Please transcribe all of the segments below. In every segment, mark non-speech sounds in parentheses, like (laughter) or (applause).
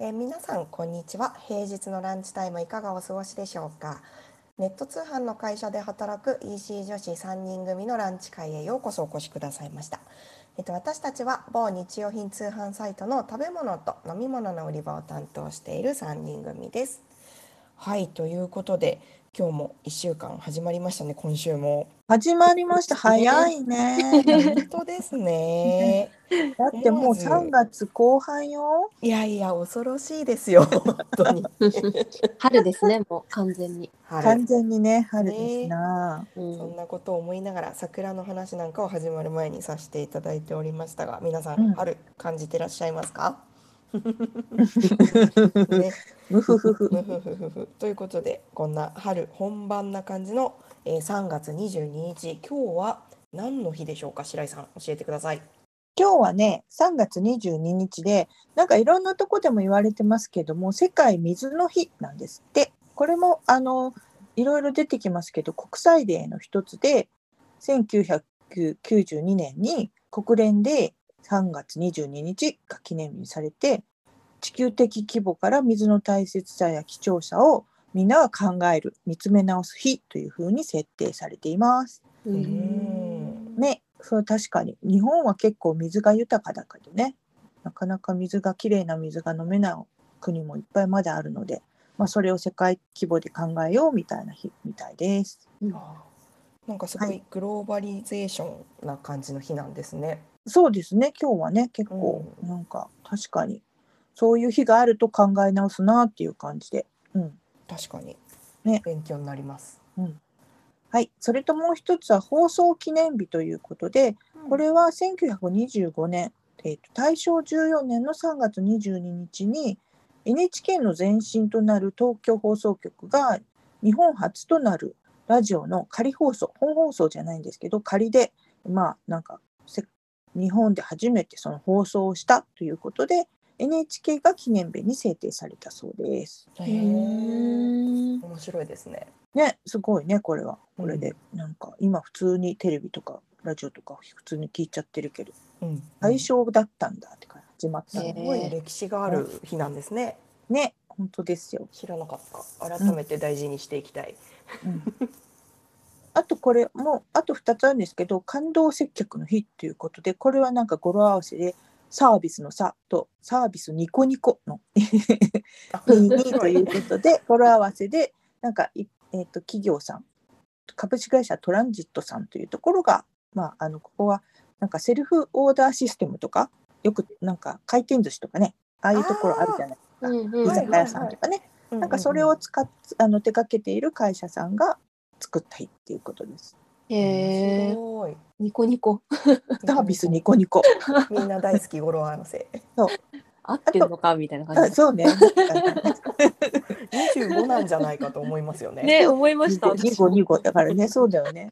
えー皆さんこんにちは。平日のランチタイムいかがお過ごしでしょうか。ネット通販の会社で働く EC 女子3人組のランチ会へようこそお越しくださいました。えっと私たちは某日用品通販サイトの食べ物と飲み物の売り場を担当している3人組です。はいということで今日も1週間始まりましたね今週も始まりました。早いね。本当ですね (laughs) だってもう思わず3月後半よ。いやいや恐ろしいですよ (laughs) 本当に (laughs) 春ですね、もう完全に。はい完全にね、春ですな。うそんなことを思いながら桜の話なんかを始まる前にさせていただいておりましたが皆さん、うん春感じてらっしゃいますか？ね、むふふふ。むふふふふということでこんな春本番な感じの、えー3月22日今日は何の日でしょうか白井さん教えてください。今日はね、3月22日で、なんかいろんなとこでも言われてますけども、世界水の日なんですって。これもあのいろいろ出てきますけど、国際デーの一つで、1992年に国連で3月22日が記念日にされて、地球的規模から水の大切さや貴重さをみんなが考える、見つめ直す日というふうに設定されています。ううんん。ね、そう確かに日本は結構水が豊かだけどねなかなか水がきれいな水が飲めない国もいっぱいまだあるので、まあ、それを世界規模で考えようみたいな日みたいです。あーなんかすごはいグローバリゼーションな感じの日なんですね。そうですね。今日はね結構うん。なんか確かにそういう日があると考え直すなっていう感じで。うん。確かに、ね。勉強になります。うん。はい、それともう一つは放送記念日ということで、これは1925年、えーと大正14年の3月22日に NHK の前身となる東京放送局が日本初となるラジオの仮放送本放送じゃないんですけど仮でまあなんかせ日本で初めてその放送をしたということで NHK が記念日に制定されたそうです。へうー。ん面白いですね。ねすごいねこれは。うんこれで、なんか今普通にテレビとかラジオとか普通に聞いちゃってるけど。うん、対象だったんだってから始まったの。すごい歴史がある日なんですね。ね。本当ですよ、知らなかった。改めて大事にしていきたい。うんあとこれもうあと2つあるんですけど感動接客の日ということでこれはなんか語呂合わせでサービスの「さ」とサービスニコニコのあ「に」ということで語呂合わせでなんかい、えー、と企業さん株式会社トランジットさんというところが、まあ、あのここはなんかセルフオーダーシステムとかよくなんか回転寿司とかねああいうところあるじゃないですか。うん居酒屋さんとかね、なんかそれを使っあの手掛けている会社さんが作った日っていうことです。へ面え。白い。ニコニコ。(laughs) サービスニコニコ。(laughs) みんな大好き語呂合わせ。合ってるのかみたいな感じ。あそうね。(laughs) 二十五なんじゃないかと思いますよね。ね、思いました。ニコニコだからね、そうだよね。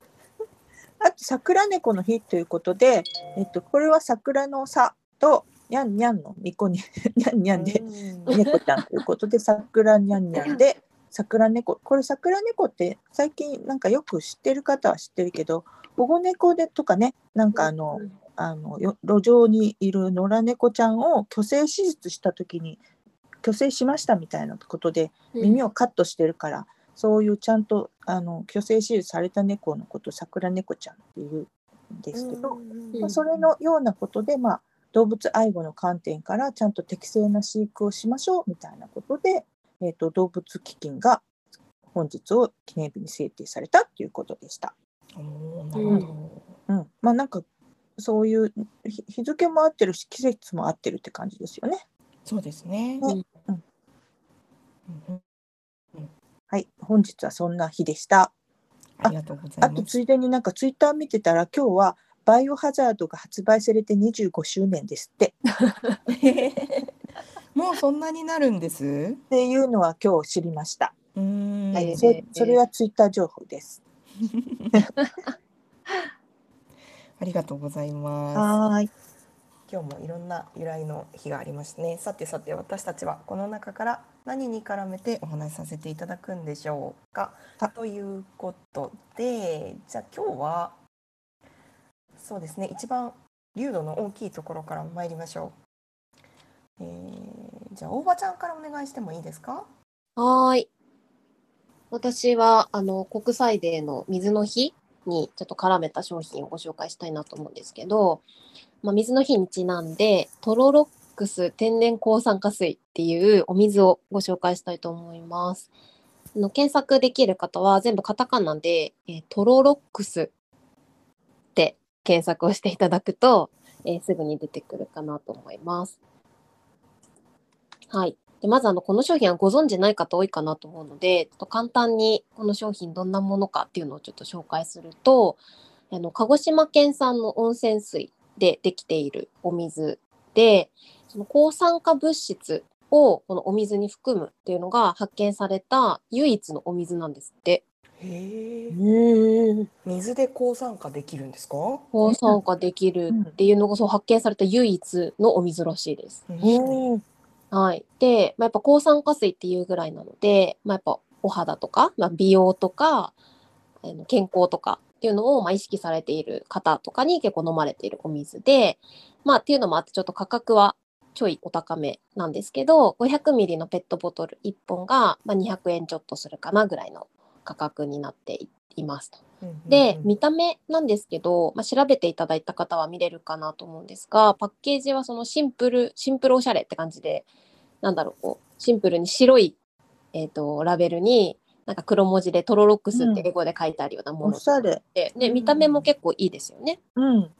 あと桜猫の日ということで、えっとこれは桜のさとにゃんにゃんのニコににゃんにゃんでうん猫ちゃんということで桜にゃんにゃんで桜猫これ桜猫って最近なんかよく知ってる方は知ってるけど保護猫でとかねなんかあの、あのよ路上にいる野良猫ちゃんを去勢手術した時に去勢しましたみたいなことで耳をカットしてるから、そういうちゃんとあの去勢手術された猫のことを桜猫ちゃんっていうんですけど、うん。まあ、それのようなことで、まあ、動物愛護の観点からちゃんと適正な飼育をしましょうみたいなことで、えー、と動物基金が本日を記念日に制定されたということでした。なるほうん、まあなんかそういう日日付も合ってるし季節も合ってるって感じですよね。ど。そうですね。ねうんうんはい、本日はそんな日でした。ありがとうござあいます。とついでになんかツイッター見てたら今日はバイオハザードが発売されて25周年ですって (laughs) もうそんなになるんです？っていうのは今日知りました。うーんはい、えーそそれはツイッター情報です。(laughs) ありがとうございます。はーい。今日もいろんな由来の日がありますね。さてさて私たちはこの中から何に絡めてお話しさせていただくんでしょうか？はということでじゃあ今日はそうですね一番流度の大きいところから参りましょう。えーじゃあ大場ちゃんからお願いしてもいいですか？はーい。私は、あの、国際デーの水の日にちょっと絡めた商品をご紹介したいなと思うんですけど、まあ、水の日にちなんで、トロロックス天然抗酸化水っていうお水をご紹介したいと思います。あの検索できる方は全部カタカナで、えートロロックスって検索をしていただくと、えーすぐに出てくるかなと思います。はい。でまずあのこの商品はご存知ない方多いかなと思うのでちょっと簡単にこの商品どんなものかっていうのをちょっと紹介するとあの鹿児島県産の温泉水でできているお水でその抗酸化物質をこのお水に含むっていうのが発見された唯一のお水なんですって。へえ。水で抗酸化できるんですか？抗酸化できるっていうのがそう発見された唯一のお水らしいです。うん。はい。で、まあ、やっぱ抗酸化水っていうぐらいなので、まあ、やっぱお肌とか、まあ、美容とか、あの健康とかっていうのをまあ意識されている方とかに結構飲まれているお水で、まあっていうのもあってちょっと価格はちょいお高めなんですけど、500ミリのペットボトル1本がまあ200円ちょっとするかなぐらいの価格になっていますと。うんうんうんで、見た目なんですけど、まあ、調べていただいた方は見れるかなと思うんですが、パッケージはそのシンプル、シンプルおしゃれって感じで、なんだろう、こう、シンプルに白い、えっ、と、ラベルに、なんか黒文字でトロロックスって英語で書いてあるようなもおのしゃれ。で、で、見た目も結構いいですよね。うん。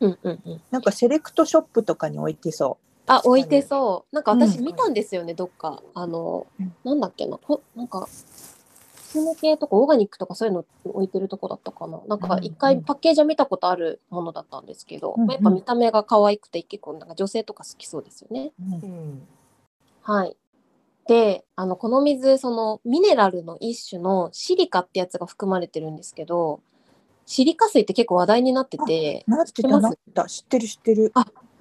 うんうんうん。なんかセレクトショップとかに置いてそあ、確かに置いてそう。なんか私うん見たんですよね、どっか。あのうん、なんだっけな、ほなんか、スム系とかオーガニックとかそういうの置いてるとこだったかな。なんかうん一回パッケージは見たことあるものだったんですけど、うんまあやっぱ見た目が可愛くて結構なんか女性とか好きそうですよね。う。うんうんはい。で、あの、この水、そのミネラルの一種のシリカってやつが含まれてるんですけど、シリカ水って結く話題になってて、なってたなってた知ってる知ってる。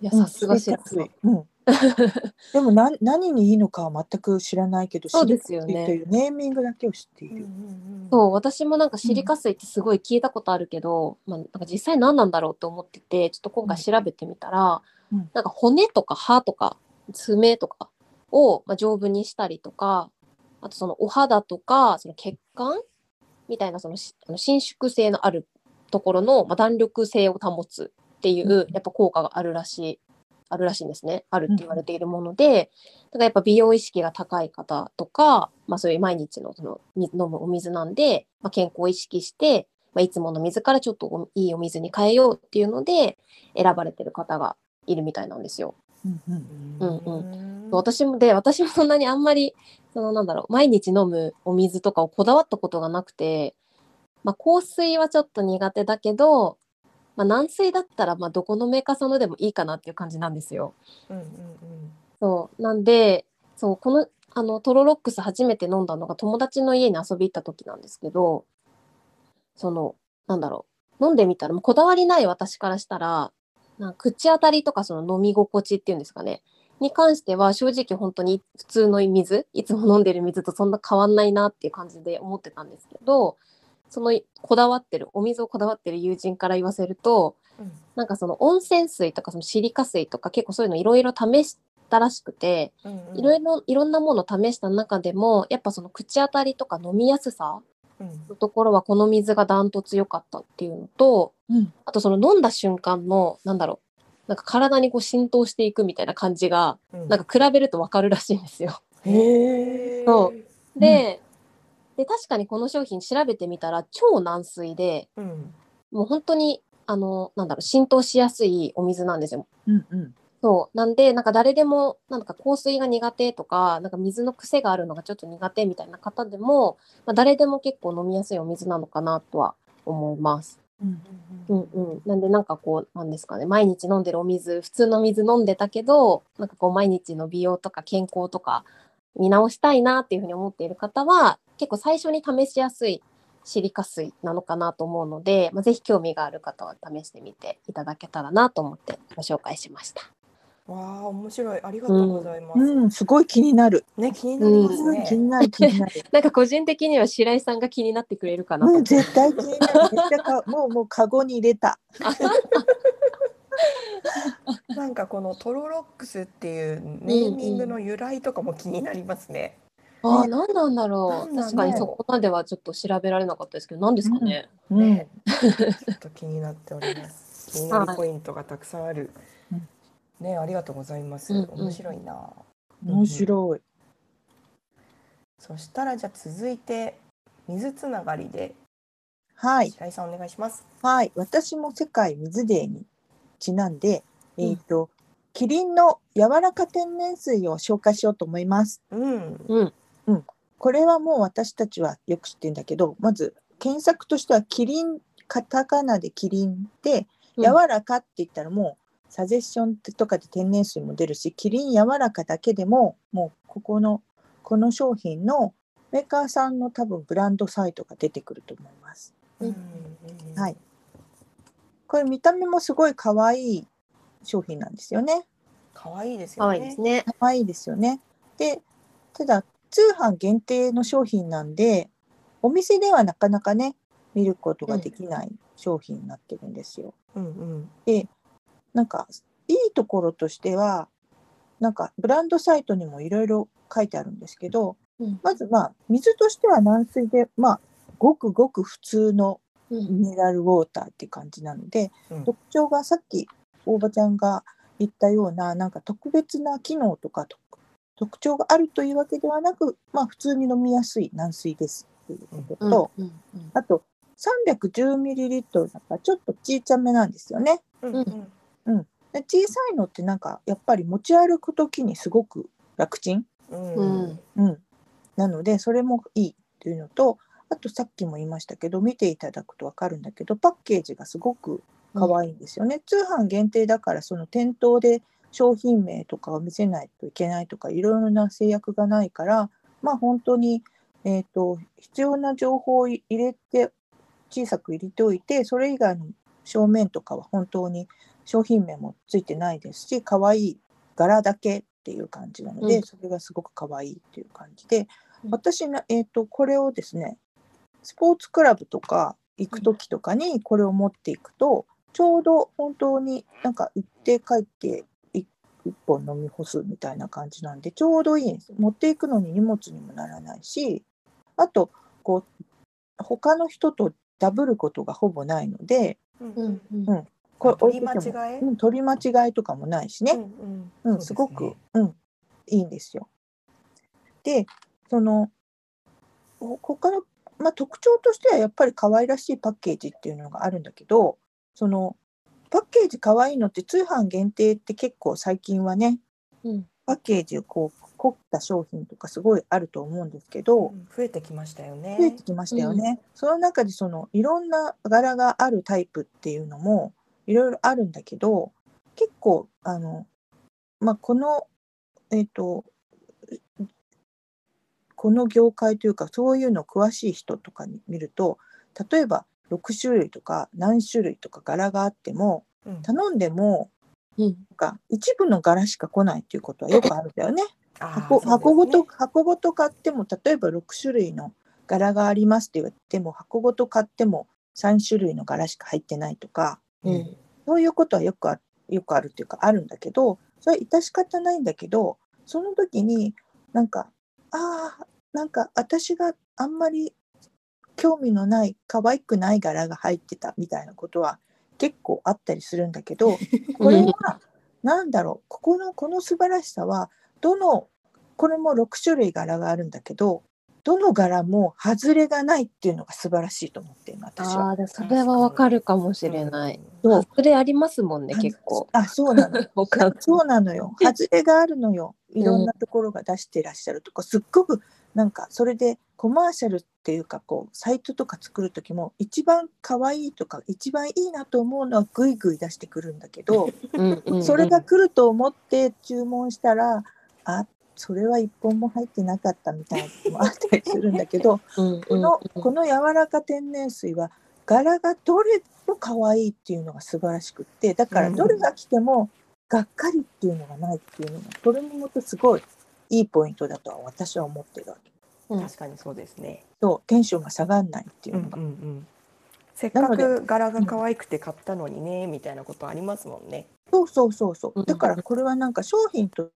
いや、うんさすが知ら知ってるうん。(laughs) でもな何にいいのかは全く知らないけど、そうですよねというネーミングだけを知っていうんうる。んそう、私もなんかシリカ水ってすごい聞いたことあるけど、まあ、なんか実際何なんだろうと思ってて、ちょっと今回調べてみたら、うんなんか骨とか歯とか爪とかを、まあ、丈夫にしたりとか、あとそのお肌とか、その血管みたいなそのしあの伸縮性のあるところの、まあ、弾力性を保つっていううんやっぱ効果があるらしい。あるらしいんですね。あるって言われているもので、だからやっぱ美容意識が高い方とか、まあそういう毎日のそのみ飲むお水なんで、まあ、健康を意識して、まあ、いつもの水からちょっとおいいお水に変えようっていうので選ばれてる方がいるみたいなんですよ。うんうんうんうん私もで、私もそんなにあんまり、そのなんだろう、毎日飲むお水とかをこだわったことがなくて、まあ香水はちょっと苦手だけど、まあ軟水だったらまあどこのメーカーさんのでもいいかなっていう感じなんですよ。うんうんそう。なんで、そう、この、あの、トロロックス初めて飲んだのが友達の家に遊び行った時なんですけど、その、なんだろう。飲んでみたら、もうこだわりない私からしたら、なんか口当たりとかその飲み心地っていうんですかね。に関しては正直本当に普通の水、いつも飲んでる水とそんな変わんないなっていう感じで思ってたんですけど、そのこだわってる、お水をこだわってる友人から言わせると、うんなんかその温泉水とかそのシリカ水とか結構そういうのいろいろ試したらしくて、いろいろいろんなものを試した中でもやっぱその口当たりとか飲みやすさうんのところはこの水がダントツ良かったっていうのとうんあとその飲んだ瞬間のなんだろうなんか体にこう浸透していくみたいな感じがうんなんか比べると分かるらしいんですよ。へえ。そうで,、で確かにこの商品調べてみたら超軟水でうんもう本当にあのなんだろう浸透しやすいお水なんですよ。うんうん。そう。なんで、なんか誰でも、なんか香水が苦手とか、なんか水の癖があるのがちょっと苦手みたいな方でも、まあ、誰でも結構飲みやすいお水なのかなとは思います。うんうんうん。なんで、なんかこう、なんですかね、毎日飲んでるお水、普通の水飲んでたけど、なんかこう、毎日の美容とか健康とか見直したいなっていうふうに思っている方は、結構最初に試しやすいシリカ水なのかなと思うので、まあ、ぜひ興味がある方は試してみていただけたらなと思ってご紹介しました。わあ面白いありがとうございます。うん、すごい気になる。ね気になりますうんね。気になる気になる。(laughs) なんか個人的には白井さんが気になってくれるかなと。うん、絶対気になる。か (laughs) もうもうカゴに入れた。(laughs) なんかこのトロロックスっていうネーミングの由来とかも気になりますね。ああ、何なんだろう。何なんだろう確かにそこまではちょっと調べられなかったですけど、何ですかね。うんねちょっと気になっております。気になるポイントがたくさんあるうん。ね、ありがとうございます。うんうん面白いな。面白い。そしたらじゃあ続いて水つながりではい。白井さんお願いします。はい。私も世界水デーにちなんで、えっ、と、キリンの柔らか天然水を紹介しようと思います。うん。うん。これはもう私たちはよく知ってるんだけど、まず検索としてはキリン、カタカナでキリンで、うん柔らかって言ったらもう、サジェッションとかで天然水も出るし、キリン柔らかだけでも、もうここの、この商品のメーカーさんの多分ブランドサイトが出てくると思います。うんはい。これ見た目もすごい可愛い商品なんですよね。可愛いですよ可ね。愛いですね。可愛いですよね。で、ただ通販限定の商品なんで、お店ではなかなかね、見ることができない商品になってるんですよ。うんうん。で、なんかいいところとしては、なんかブランドサイトにもいろいろ書いてあるんですけど、うんまずまあ水としては軟水で、まあごくごく普通のうん。ミネラルウォーターって感じなので、うん特徴がさっき大場ちゃんが言ったようななんか特別な機能とかと特徴があるというわけではなく、まあ、普通に飲みやすい軟水ですということと、うん。うん。あと 310ml だからちょっと小さめなんですよね。うんうんで小さいのってなんかやっぱり持ち歩く時にすごく楽ちん、うんうん。うん、なのでそれもいいというのとあとさっきも言いましたけど見ていただくと分かるんだけどパッケージがすごく可愛いんですよね。通販限定だからその店頭で商品名とかを見せないといけないとかいろいろな制約がないからまあ本当に、えー、と必要な情報を入れて小さく入れておいてそれ以外の正面とかは本当に商品名もついてないですし可愛い柄だけっていう感じなので、うん。それがすごく可愛いっていう感じでうん。私の、えー、とこれをですねスポーツクラブとか行く時とかにこれを持っていくと、ちょうど本当になんか行って帰ってい一本飲み干すみたいな感じなんでちょうどいいんです。持っていくのに荷物にもならないしあとこう他の人とダブることがほぼないのでうん。うん。うん。取り間違え？うん、取り間違いとかもないしね、うんううんんすごく、うん、いいんですよ。で、その、ほ他の、まあ、特徴としてはやっぱり可愛らしいパッケージっていうのがあるんだけど、その、パッケージ可愛いのって通販限定って結構最近はね、うん。パッケージをこう凝った商品とかすごいあると思うんですけど、うん増えてきましたよね。増えてきましたよね。その中でそのいろんな柄があるタイプっていうのもいろいろあるんだけど結構あの、まあ、このえっ、とこの業界というかそういうの詳しい人とかに見ると例えば6種類とか何種類とか柄があってもうん頼んでもうん。なんか一部の柄しか来ないっていうことはよくあるんだよね。箱箱ごと箱ごと買っても例えば6種類の柄がありますって言っても箱ごと買っても3種類の柄しか入ってないとかうん。そういうことはよくあよくあるっていうかあるんだけどそれは致し方ないんだけどその時になんかああなんか私があんまり興味のない可愛くない柄が入ってたみたいなことは結構あったりするんだけど (laughs) これは何だろうここのこの素晴らしさはどのこれも6種類柄があるんだけどどの柄も外れがないっていうのが素晴らしいと思って私は。ああ、でもそれはわかるかもしれない。そう。外れありますもんね、結構。あそうなのそうなのよ。(laughs) 外れがあるのよ。いろん。なところが出してらっしゃるとか、すっごくなんかそれでコマーシャルっていうかこうサイトとか作る時も一番可愛いとか一番いいなと思うのはグイグイ出してくるんだけど、それが来ると思って注文したらあそれは一本も入ってなかったみたいなのもあったりするんだけど (laughs) うんこのうん。この柔らか天然水は柄がどれも可愛いっていうのが素晴らしくってだからどれが来てもがっかりっていうのがないっていうのがこれもまたすごいいいポイントだとは私は思ってるわけ。うん。確かにそうですね。そうテンションが下がらないっていううんのが、うん。せっかく柄が可愛くて買ったのにねみたいなことありますもんね。そうそうそうそう。んう。だからこれはなんか商品と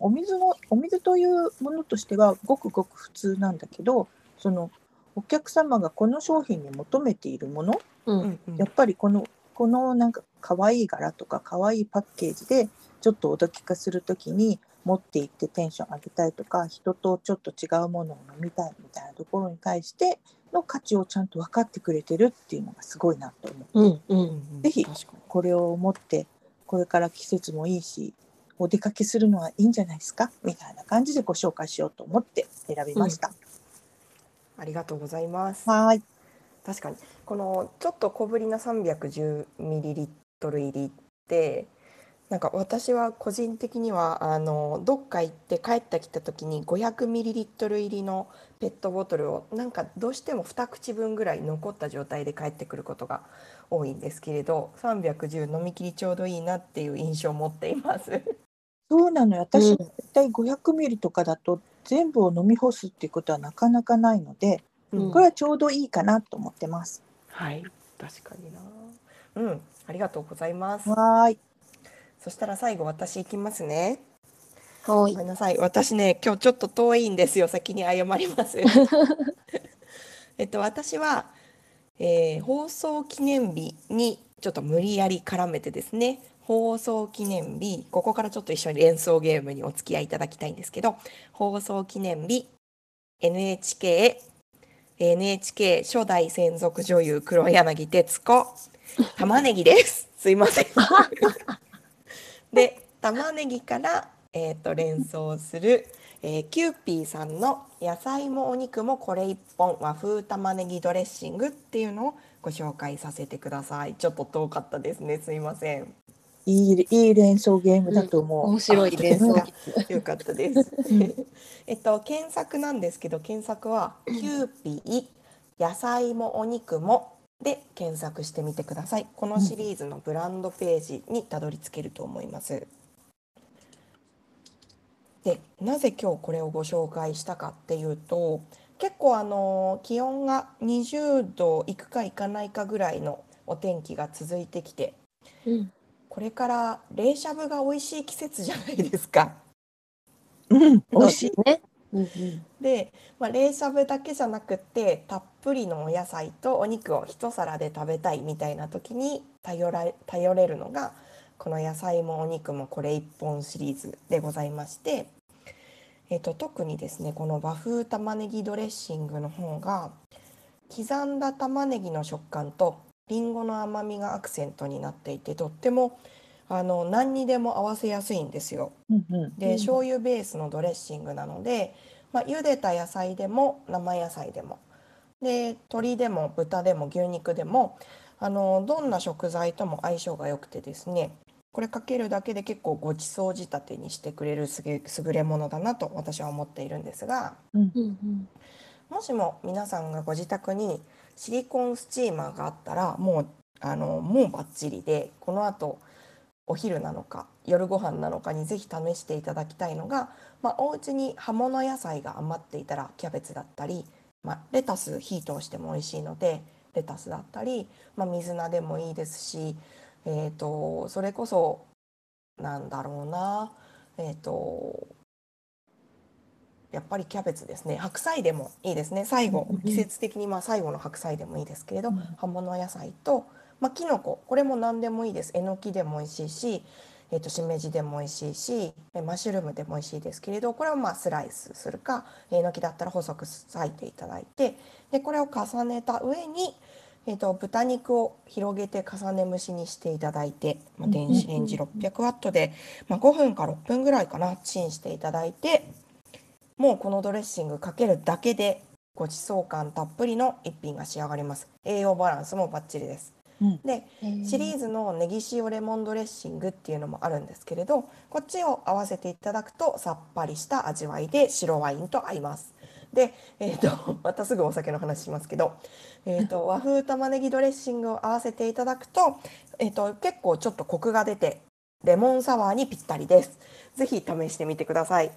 お水のお水というものとしてはごくごく普通なんだけど、そのお客様がこの商品に求めているもの、うん。うんうん。やっぱりこのこのなんか可愛い柄とか可愛いパッケージでちょっとおどき化するときに持って行ってテンション上げたいとか人とちょっと違うものを飲みたいみたいなところに対しての価値をちゃんと分かってくれてるっていうのがすごいなと思う。うんううん。んぜひこれを持ってこれから季節もいいしお出かけするのはいいんじゃないですか？みたいな感じでご紹介しようと思って選びました。ありがとうございます。はーい。確かにこのちょっと小ぶりな 310ml 入りってなんか私は個人的にはあのどっか行って帰ってきた時に 500ml 入りのペットボトルをなんかどうしても2口分ぐらい残った状態で帰ってくることが多いんですけれど310飲み切りちょうどいいなっていう印象を持っています。そうなのよ私、うん絶対500ミリとかだと全部を飲み干すっていうことはなかなかないので、うんこれはちょうどいいかなと思ってます。はい確かになうんありがとうございます。はーい。そしたら最後私行きますね。はいごめんなさい。私ね、今日ちょっと遠いんですよ。先に謝ります。(laughs) えっと、私は、えー放送記念日にちょっと無理やり絡めてですね、放送記念日、ここからちょっと一緒に連想ゲームにお付き合いいただきたいんですけど、放送記念日、NHK、NHK 初代専属女優黒柳徹子、玉ねぎです。すいません。で玉ねぎから、えー、と連想する、えーキューピーさんの野菜もお肉もこれ一本和風玉ねぎドレッシングっていうのをご紹介させてください。ちょっと遠かったですね。すいません。いいいい連想ゲームだと思う。面白い連想あ (laughs) よかったです。(laughs) えっと検索なんですけど検索はキューピー野菜もお肉もで検索してみてください。このシリーズのブランドページにたどり着けると思います。でなぜ今日これをご紹介したかっていうと結構あの気温が20度いくかいかないかぐらいのお天気が続いてきてうんこれから冷しゃぶが美味しい季節じゃないですか。うん、(laughs) 美味しい。ね。で、まあ、冷しゃぶだけじゃなくってたっぷりのお野菜とお肉を一皿で食べたいみたいな時に頼ら頼れるのがこの野菜もお肉もこれ一本シリーズでございまして、えっと特にですねこの和風玉ねぎドレッシングの方が刻んだ玉ねぎの食感とりんごの甘みがアクセントになっていてとってもあの何にでも合わせやすいんですよ。うんうん。で、うん醤油ベースのドレッシングなので、まあ、茹でた野菜でも生野菜でもで鶏でも豚でも牛肉でもあのどんな食材とも相性が良くてですねこれかけるだけで結構ごちそう仕立てにしてくれるすげ優れものだなと私は思っているんですがうんうんもしも皆さんがご自宅にシリコンスチーマーがあったらもうあのもうバッチリでこの後お昼なのか夜ご飯なのかにぜひ試していただきたいのが、まあ、お家に葉物野菜が余っていたらキャベツだったり、まあ、レタス火通しても美味しいのでレタスだったり、まあ、水菜でもいいですし、えー、とそれこそなんだろうなえっ、とやっぱりキャベツですね。白菜でもいいですね。最後季節的にまあ最後の白菜でもいいですけれど、うん。葉物野菜と、まあ、きのこ。これも何でもいいです。えのきでも美味しいし、えー、としめじでも美味しいしえマッシュルームでも美味しいですけれどこれをまあスライスするかえのきだったら細く裂いていただいてでこれを重ねた上に、えー、と豚肉を広げて重ね蒸しにしていただいて、まあ、電子レンジ600ワットで、まあ、5分か6分ぐらいかなチンしていただいてもうこのドレッシングかけるだけでごちそう感たっぷりの一品が仕上がります。栄養バランスもバッチリです、うん。でシリーズのネギ塩レモンドレッシングっていうのもあるんですけれどこっちを合わせていただくとさっぱりした味わいで白ワインと合います。で、えー、と (laughs) またすぐお酒の話しますけど、えー、と和風玉ねぎドレッシングを合わせていただくと,、えー、と結構ちょっとコクが出てレモンサワーにぴったりです。ぜひ試してみてください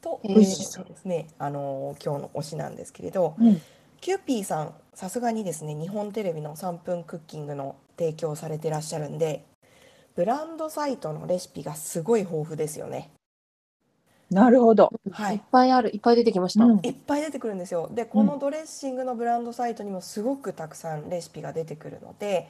と、美味しそうですねあのー今日の推しなんですけれどうんキューピーさんさすがにですね日本テレビの3分クッキングの提供されてらっしゃるんでブランドサイトのレシピがすごい豊富ですよね。なるほど。はいいっぱいある、いっぱい出てきました。うんいっぱい出てくるんですよ。でこのドレッシングのブランドサイトにもすごくたくさんレシピが出てくるので、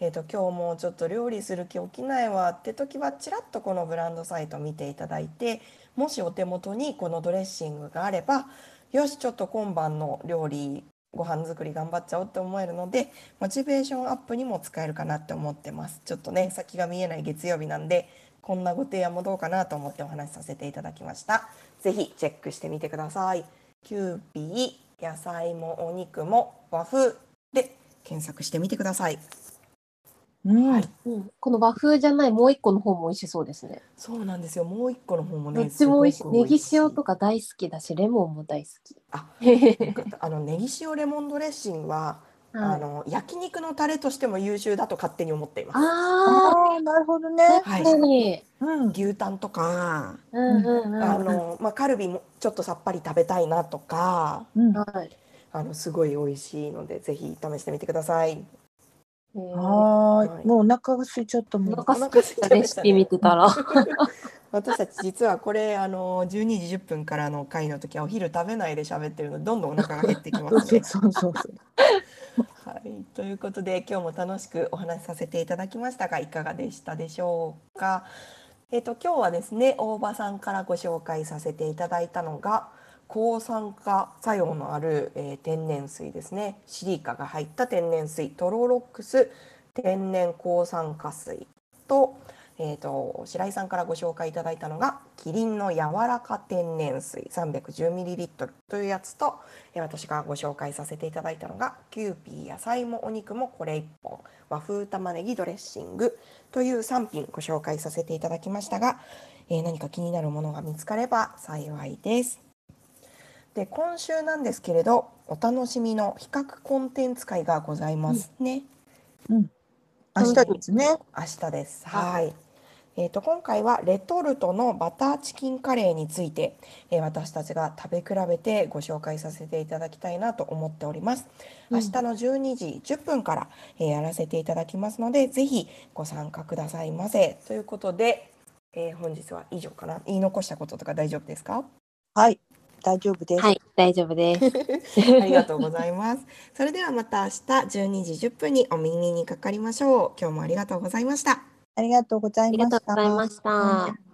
えー、と今日もちょっと料理する気起きないわって時はちらっとこのブランドサイト見ていただいてもしお手元にこのドレッシングがあればよしちょっと今晩の料理ご飯作り頑張っちゃおうって思えるのでモチベーションアップにも使えるかなって思ってます。ちょっとね先が見えない月曜日なんでこんなご提案もどうかなと思ってお話しさせていただきました。ぜひチェックしてみてください。キューピー野菜もお肉も和風で検索してみてください。うんはいうん、この和風じゃないもう一個の方も美味しそうですね。そうなんですよもう一個の方もどっちも美味しい。ネギ塩とか大好きだし、レモンも大好き。あ (laughs) あのネギ塩レモンドレッシングは、あい、の焼肉のタレとしても優秀だと勝手に思っていますあああ、なるほどねあ、。確かに。うん。牛タンとか、うんうんうん。あのまあ、カルビもちょっとさっぱり食べたいなとかうん。はい。あのすごい美味しいのでぜひ試してみてください。えーははい。もうお腹が空いちゃったもん。お腹空いたレシピ見てたら。(laughs) 私たち実はこれあの12時10分からの回の時はお昼食べないで喋ってるのでどんどんお腹が減ってきますね。(laughs) そうそうそう。はい、ということで今日も楽しくお話しさせていただきましたがいかがでしたでしょうか？えっ、と今日はですね大場さんからご紹介させていただいたのが抗酸化作用のある、えー天然水ですね。シリカが入った天然水。トロロックス天然抗酸化水と,、えー、と白井さんからご紹介いただいたのがキリンの柔らか天然水。310ml というやつと、え私がご紹介させていただいたのがキューピー野菜もお肉もこれ1本。和風玉ねぎドレッシングという3品ご紹介させていただきましたが、えー何か気になるものが見つかれば幸いです。で今週なんですけれどお楽しみの比較コンテンツ回がございますね。明日ですね。明日です。ははい。えー、と今回はレトルトのバターチキンカレーについて、えー私たちが食べ比べてご紹介させていただきたいなと思っております。うん明日の12時10分から、えーやらせていただきますので、ぜひご参加くださいませ。ということで、えー本日は以上かな。言い残したこととか大丈夫ですか？はい。大丈夫です。はい、大丈夫です。(laughs) ありがとうございます。それではまた明日12時10分にお耳にかかりましょう。今日もありがとうございました。ありがとうござあいました。りがとうございました。